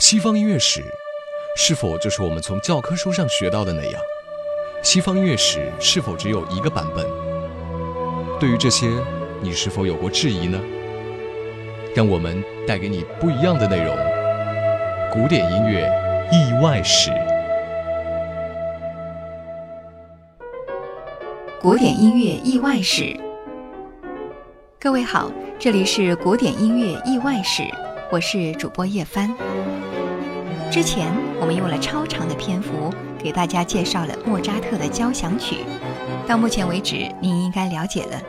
西方音乐史是否就是我们从教科书上学到的那样？西方音乐史是否只有一个版本？对于这些，你是否有过质疑呢？让我们带给你不一样的内容——古典音乐意外史。古典音乐意外史，各位好，这里是古典音乐意外史，我是主播叶帆。之前我们用了超长的篇幅给大家介绍了莫扎特的交响曲，到目前为止，您应该了解了，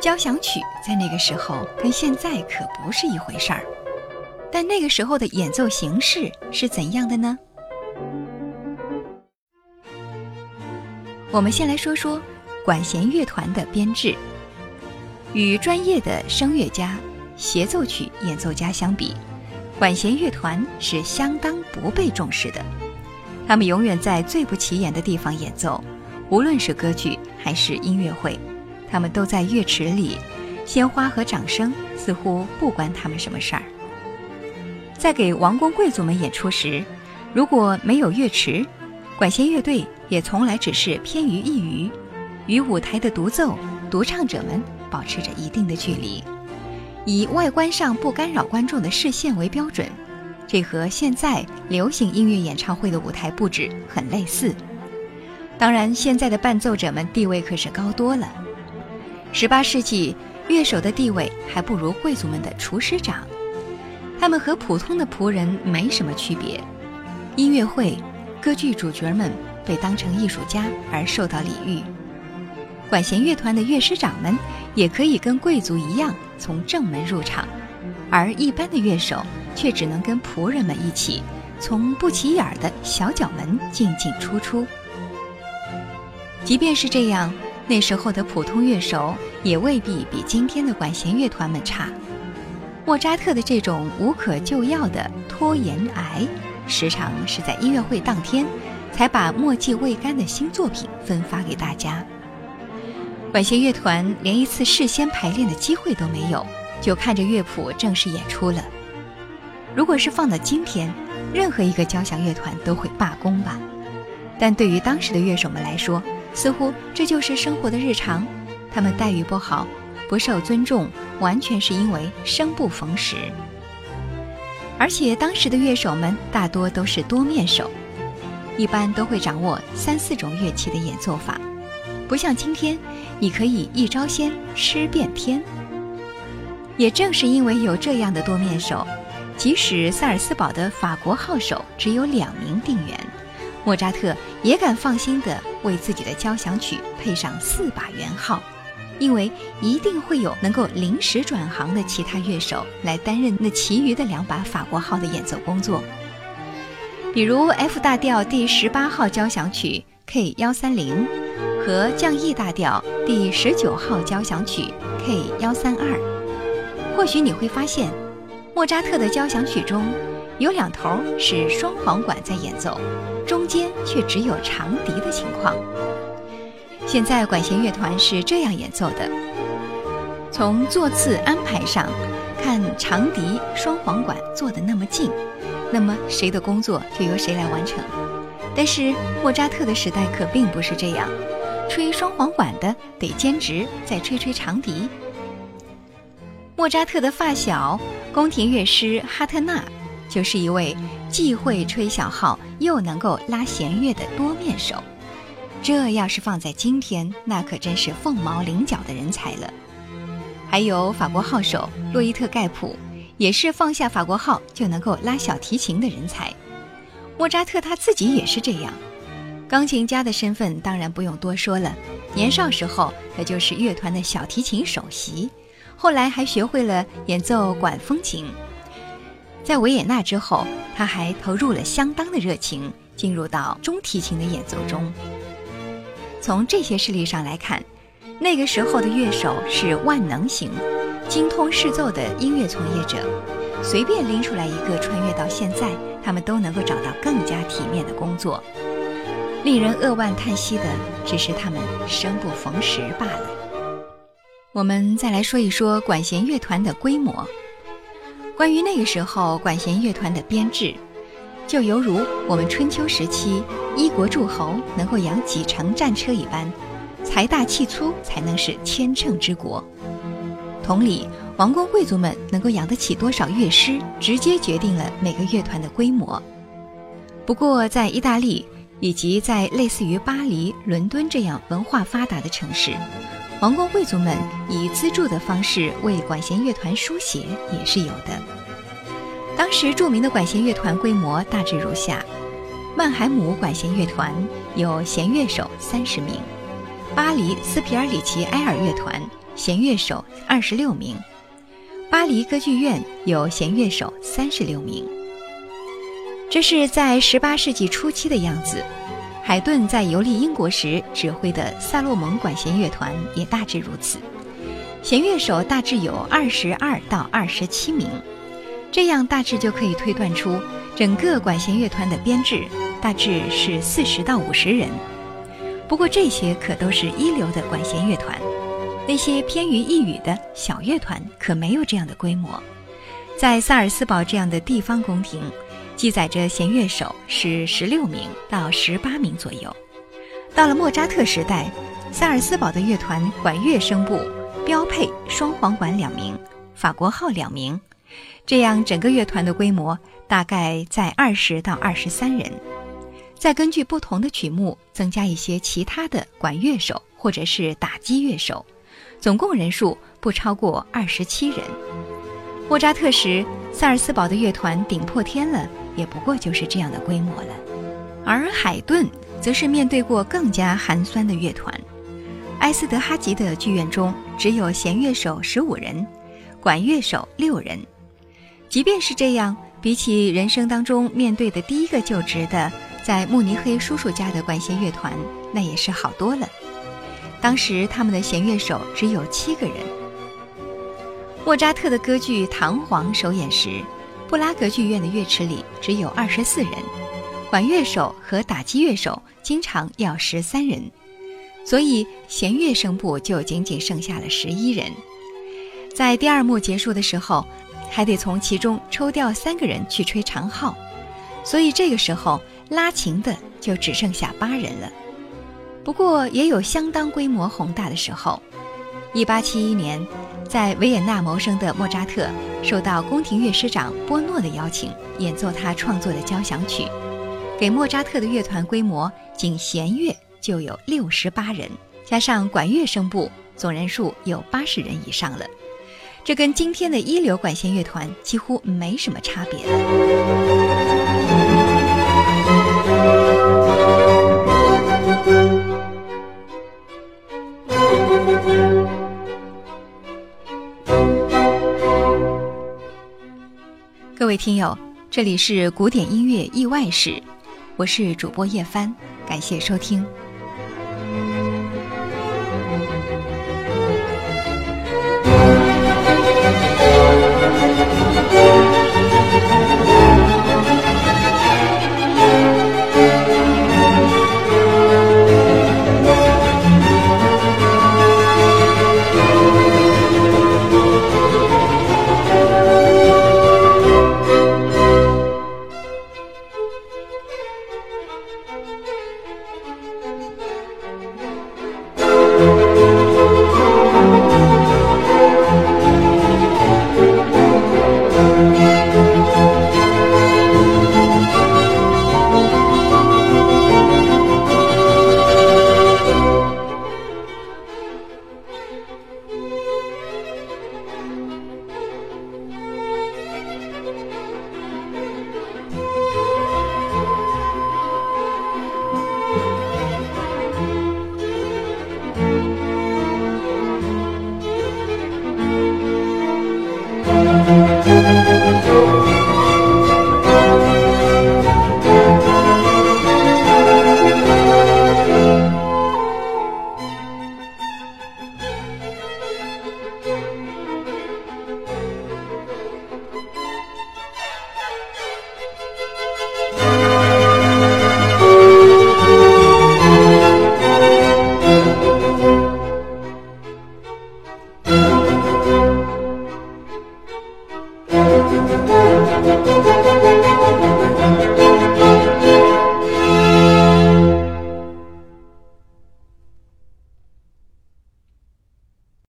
交响曲在那个时候跟现在可不是一回事儿。但那个时候的演奏形式是怎样的呢？我们先来说说管弦乐团的编制，与专业的声乐家、协奏曲演奏家相比。管弦乐团是相当不被重视的，他们永远在最不起眼的地方演奏，无论是歌剧还是音乐会，他们都在乐池里，鲜花和掌声似乎不关他们什么事儿。在给王公贵族们演出时，如果没有乐池，管弦乐队也从来只是偏于一隅，与舞台的独奏、独唱者们保持着一定的距离。以外观上不干扰观众的视线为标准，这和现在流行音乐演唱会的舞台布置很类似。当然，现在的伴奏者们地位可是高多了。18世纪，乐手的地位还不如贵族们的厨师长，他们和普通的仆人没什么区别。音乐会，歌剧主角们被当成艺术家而受到礼遇。管弦乐团的乐师长们也可以跟贵族一样从正门入场，而一般的乐手却只能跟仆人们一起从不起眼的小角门进进出出。即便是这样，那时候的普通乐手也未必比今天的管弦乐团们差。莫扎特的这种无可救药的拖延癌，时常是在音乐会当天才把墨迹未干的新作品分发给大家。管弦乐团连一次事先排练的机会都没有，就看着乐谱正式演出了。如果是放到今天，任何一个交响乐团都会罢工吧？但对于当时的乐手们来说，似乎这就是生活的日常。他们待遇不好，不受尊重，完全是因为生不逢时。而且当时的乐手们大多都是多面手，一般都会掌握三四种乐器的演奏法。不像今天，你可以一招鲜吃遍天。也正是因为有这样的多面手，即使萨尔斯堡的法国号手只有两名定员，莫扎特也敢放心地为自己的交响曲配上四把圆号，因为一定会有能够临时转行的其他乐手来担任那其余的两把法国号的演奏工作。比如 F 大调第十八号交响曲 K 幺三零。和降 E 大调第十九号交响曲 K 幺三二，或许你会发现，莫扎特的交响曲中有两头是双簧管在演奏，中间却只有长笛的情况。现在管弦乐团是这样演奏的：从座次安排上看，长笛、双簧管坐得那么近，那么谁的工作就由谁来完成。但是莫扎特的时代可并不是这样。吹双簧管的得兼职再吹吹长笛。莫扎特的发小宫廷乐师哈特纳，就是一位既会吹小号又能够拉弦乐的多面手。这要是放在今天，那可真是凤毛麟角的人才了。还有法国号手洛伊特盖普，也是放下法国号就能够拉小提琴的人才。莫扎特他自己也是这样。钢琴家的身份当然不用多说了，年少时候他就是乐团的小提琴首席，后来还学会了演奏管风琴。在维也纳之后，他还投入了相当的热情，进入到中提琴的演奏中。从这些事例上来看，那个时候的乐手是万能型，精通试奏的音乐从业者，随便拎出来一个穿越到现在，他们都能够找到更加体面的工作。令人扼腕叹息的，只是他们生不逢时罢了。我们再来说一说管弦乐团的规模。关于那个时候管弦乐团的编制，就犹如我们春秋时期一国诸侯能够养几乘战车一般，财大气粗才能是千乘之国。同理，王公贵族们能够养得起多少乐师，直接决定了每个乐团的规模。不过，在意大利以及在类似于巴黎、伦敦这样文化发达的城市，王公贵族们以资助的方式为管弦乐团书写也是有的。当时著名的管弦乐团规模大致如下：曼海姆管弦乐团有弦乐手三十名，巴黎斯皮尔里奇埃尔乐团弦乐手二十六名，巴黎歌剧院有弦乐手三十六名。这是在十八世纪初期的样子。海顿在游历英国时指挥的萨洛蒙管弦乐团也大致如此，弦乐手大致有二十二到二十七名。这样大致就可以推断出整个管弦乐团的编制大致是四十到五十人。不过这些可都是一流的管弦乐团，那些偏于一隅的小乐团可没有这样的规模。在萨尔斯堡这样的地方宫廷。记载着弦乐手是十六名到十八名左右。到了莫扎特时代，萨尔斯堡的乐团管乐声部标配双簧管两名，法国号两名，这样整个乐团的规模大概在二十到二十三人。再根据不同的曲目增加一些其他的管乐手或者是打击乐手，总共人数不超过二十七人。莫扎特时，萨尔斯堡的乐团顶破天了。也不过就是这样的规模了，而海顿则是面对过更加寒酸的乐团。埃斯德哈吉的剧院中只有弦乐手十五人，管乐手六人。即便是这样，比起人生当中面对的第一个就职的在慕尼黑叔叔家的管弦乐团，那也是好多了。当时他们的弦乐手只有七个人。莫扎特的歌剧《唐璜》首演时。布拉格剧院的乐池里只有二十四人，管乐手和打击乐手经常要十三人，所以弦乐声部就仅仅剩下了十一人。在第二幕结束的时候，还得从其中抽调三个人去吹长号，所以这个时候拉琴的就只剩下八人了。不过也有相当规模宏大的时候，一八七一年。在维也纳谋生的莫扎特，受到宫廷乐师长波诺的邀请，演奏他创作的交响曲。给莫扎特的乐团规模，仅弦乐就有六十八人，加上管乐声部，总人数有八十人以上了。这跟今天的一流管弦乐团几乎没什么差别。各位听友，这里是古典音乐意外史，我是主播叶帆，感谢收听。